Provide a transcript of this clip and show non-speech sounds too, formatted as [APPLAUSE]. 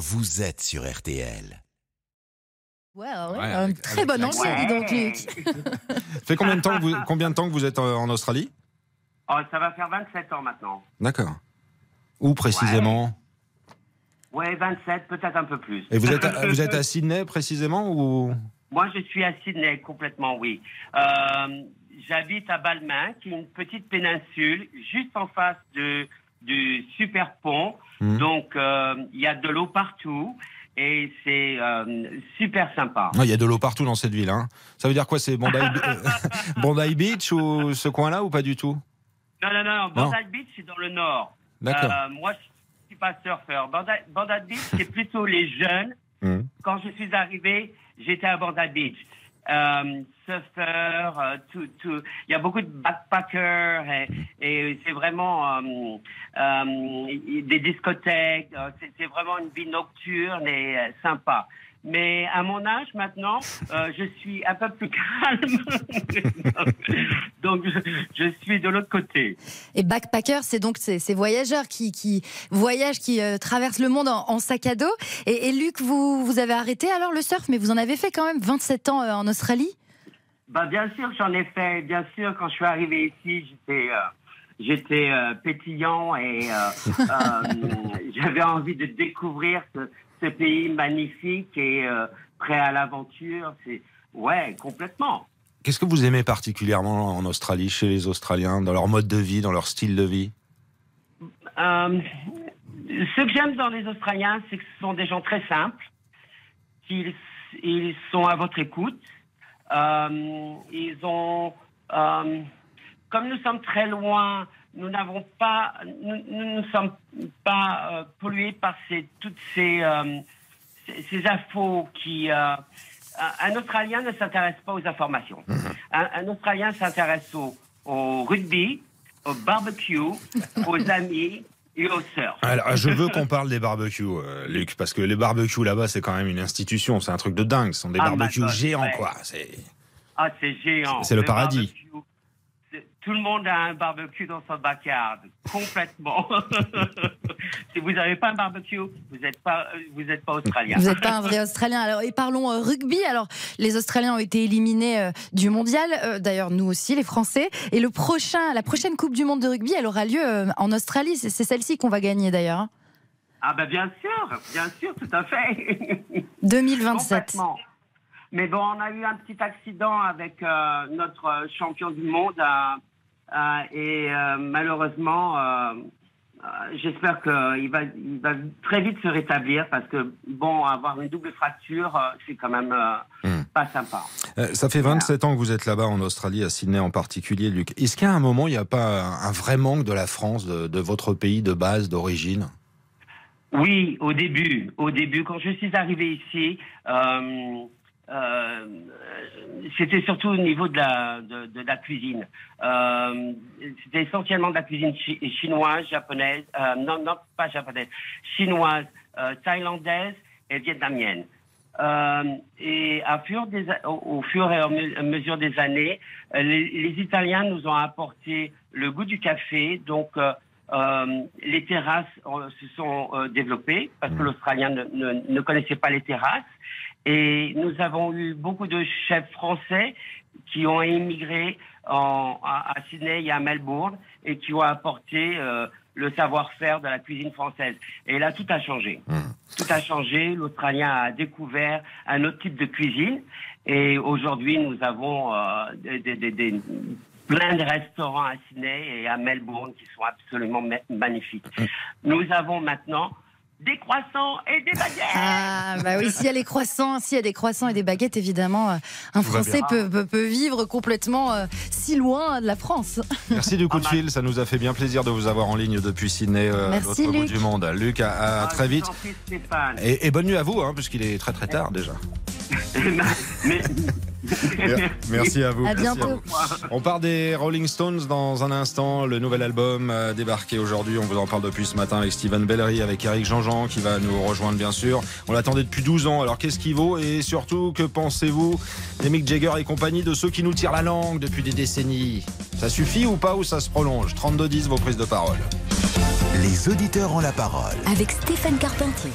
vous êtes sur RTL. Ouais, ouais, Ouais, un avec- très avec bon anglais, dis donc, Luc. Ça fait combien de temps que vous, combien de temps que vous êtes euh, en Australie? Oh, ça va faire 27 ans maintenant. D'accord. Où précisément? Ouais, 27, peut-être un peu plus. Et vous êtes, à, [LAUGHS] vous êtes à Sydney précisément ou? Moi, je suis à Sydney, complètement, oui. Euh, J'habite à Balmain, qui est une petite péninsule, juste en face de, du super pont. Mhm. Donc, euh, il y a de l'eau partout et c'est euh, super sympa. Il y a de l'eau partout dans cette ville. Hein. Ça veut dire quoi C'est Bondi, [LAUGHS] euh, Bondi Beach ou ce coin-là ou pas du tout? Non, non, non, Non. Bandai Beach, c'est dans le nord. D'accord. Euh, moi, je suis pas surfeur. Bandai Beach, c'est [LAUGHS] plutôt les jeunes. Mhm. Quand je suis arrivé, j'étais à Bandai Beach. Euh, surfeur, euh, tout, tout. Il y a beaucoup de backpackers et, c'est vraiment euh, euh, des discothèques. euh, C'est vraiment une vie nocturne et euh, sympa. Mais à mon âge maintenant, euh, je suis un peu plus calme. [LAUGHS] Donc je, je suis de l'autre côté. Et backpacker, c'est donc ces, ces voyageurs qui, qui voyagent, qui euh, traversent le monde en, en sac à dos. Et, et Luc, vous, vous avez arrêté alors le surf, mais vous en avez fait quand même 27 ans euh, en Australie? Bah, bien sûr, j'en ai fait. Bien sûr, quand je suis arrivé ici, j'étais, euh, j'étais euh, pétillant et euh, [LAUGHS] euh, j'avais envie de découvrir ce, ce pays magnifique et euh, prêt à l'aventure. C'est ouais, complètement. Qu'est-ce que vous aimez particulièrement en Australie, chez les Australiens, dans leur mode de vie, dans leur style de vie? Euh, ce que j'aime dans les Australiens, c'est que ce sont des gens très simples, qu'ils ils sont à votre écoute. Euh, ils ont, euh, comme nous sommes très loin, nous n'avons pas, nous, nous ne sommes pas euh, pollués par ces, toutes ces, euh, ces, ces infos qui. euh, un Australien ne s'intéresse pas aux informations. Un, un Australien s'intéresse au, au rugby, au barbecue, [LAUGHS] aux amis et au surf. Alors, je veux qu'on parle des barbecues, Luc, parce que les barbecues là-bas, c'est quand même une institution, c'est un truc de dingue. Ce sont des Ah, barbecues God, géants, ouais. quoi. C'est... Ah, c'est géant. C'est le paradis. barbecue, Tout le monde a un barbecue dans son backyard, complètement. [LAUGHS] si vous n'avez pas un barbecue, vous n'êtes pas, vous êtes pas australien. Vous n'êtes pas un vrai Australien. Alors, et parlons euh, rugby. Alors, les Australiens ont été éliminés euh, du mondial. Euh, D'ailleurs, nous aussi, les Français. Et le prochain, la prochaine Coupe du Monde de rugby, elle aura lieu en Australie. C'est celle-ci qu'on va gagner d'ailleurs. Ah ben bien sûr, bien sûr, tout à fait. [LAUGHS] 2027. Complètement. Mais bon, on a eu un petit accident avec notre champion du monde et euh, malheureusement, euh, euh, j'espère qu'il va, il va très vite se rétablir parce que bon, avoir une double fracture, euh, c'est quand même euh, Hmm. pas sympa. Euh, ça fait 27 ans que vous êtes là-bas en Australie, à Sydney en particulier, Luc. Est-ce qu'à un moment, il n'y a pas un un vrai manque de la France, de, de votre pays de base, d'origine? Oui, au début, au début, quand je suis arrivé ici, euh, euh, c'était surtout au niveau de la, cuisine. Euh, c'était essentiellement de la cuisine chi- chinoise, japonaise, euh, non, non, pas japonaise, chinoise, euh, thaïlandaise et vietnamienne. Euh, et au, fur et à me- à mesure des années, les, les Italiens nous ont apporté le goût du café, donc euh, les terrasses euh, se sont euh, développées parce que l'Australien ne, ne, ne connaissait pas les terrasses. Et nous avons eu beaucoup de chefs français qui ont émigré en, à, à Sydney et à Melbourne et qui ont apporté le savoir-faire de la cuisine française. Et là, tout a changé. Tout a changé. L'Australien a découvert un autre type de cuisine. Et aujourd'hui, nous avons euh, des, des- des- des- plein de restaurants à Sydney et à Melbourne qui sont absolument ma- magnifiques. Nous avons maintenant des croissants et des baguettes. Ah, bah oui, s'il y a les croissants, s'il y a des croissants et des baguettes, évidemment, euh, un Français peut, peut- peut vivre complètement euh, si loin de la France. Merci du coup de fil, ça nous a fait bien plaisir de vous avoir en ligne depuis Sydney, euh, Merci, l'autre bout du monde. Luc, à, à Ah, très vite. Et, et bonne nuit à vous, hein, puisqu'il est très très tard déjà. [LAUGHS] Mais- Merci à vous. À merci bientôt. vous. On part des Rolling Stones dans un instant. Le nouvel album a débarqué aujourd'hui. On vous en parle depuis ce matin avec Steven Bellery, avec Eric Jean-Jean qui va nous rejoindre bien sûr. On l'attendait depuis 12 ans. Alors qu'est-ce qu'il vaut Et surtout, que pensez-vous des Mick Jagger et compagnie de ceux qui nous tirent la langue depuis des décennies? Ça suffit ou pas ou ça se prolonge? 32-10 vos prises de parole. Les auditeurs ont la parole. Avec Stéphane Carpentier.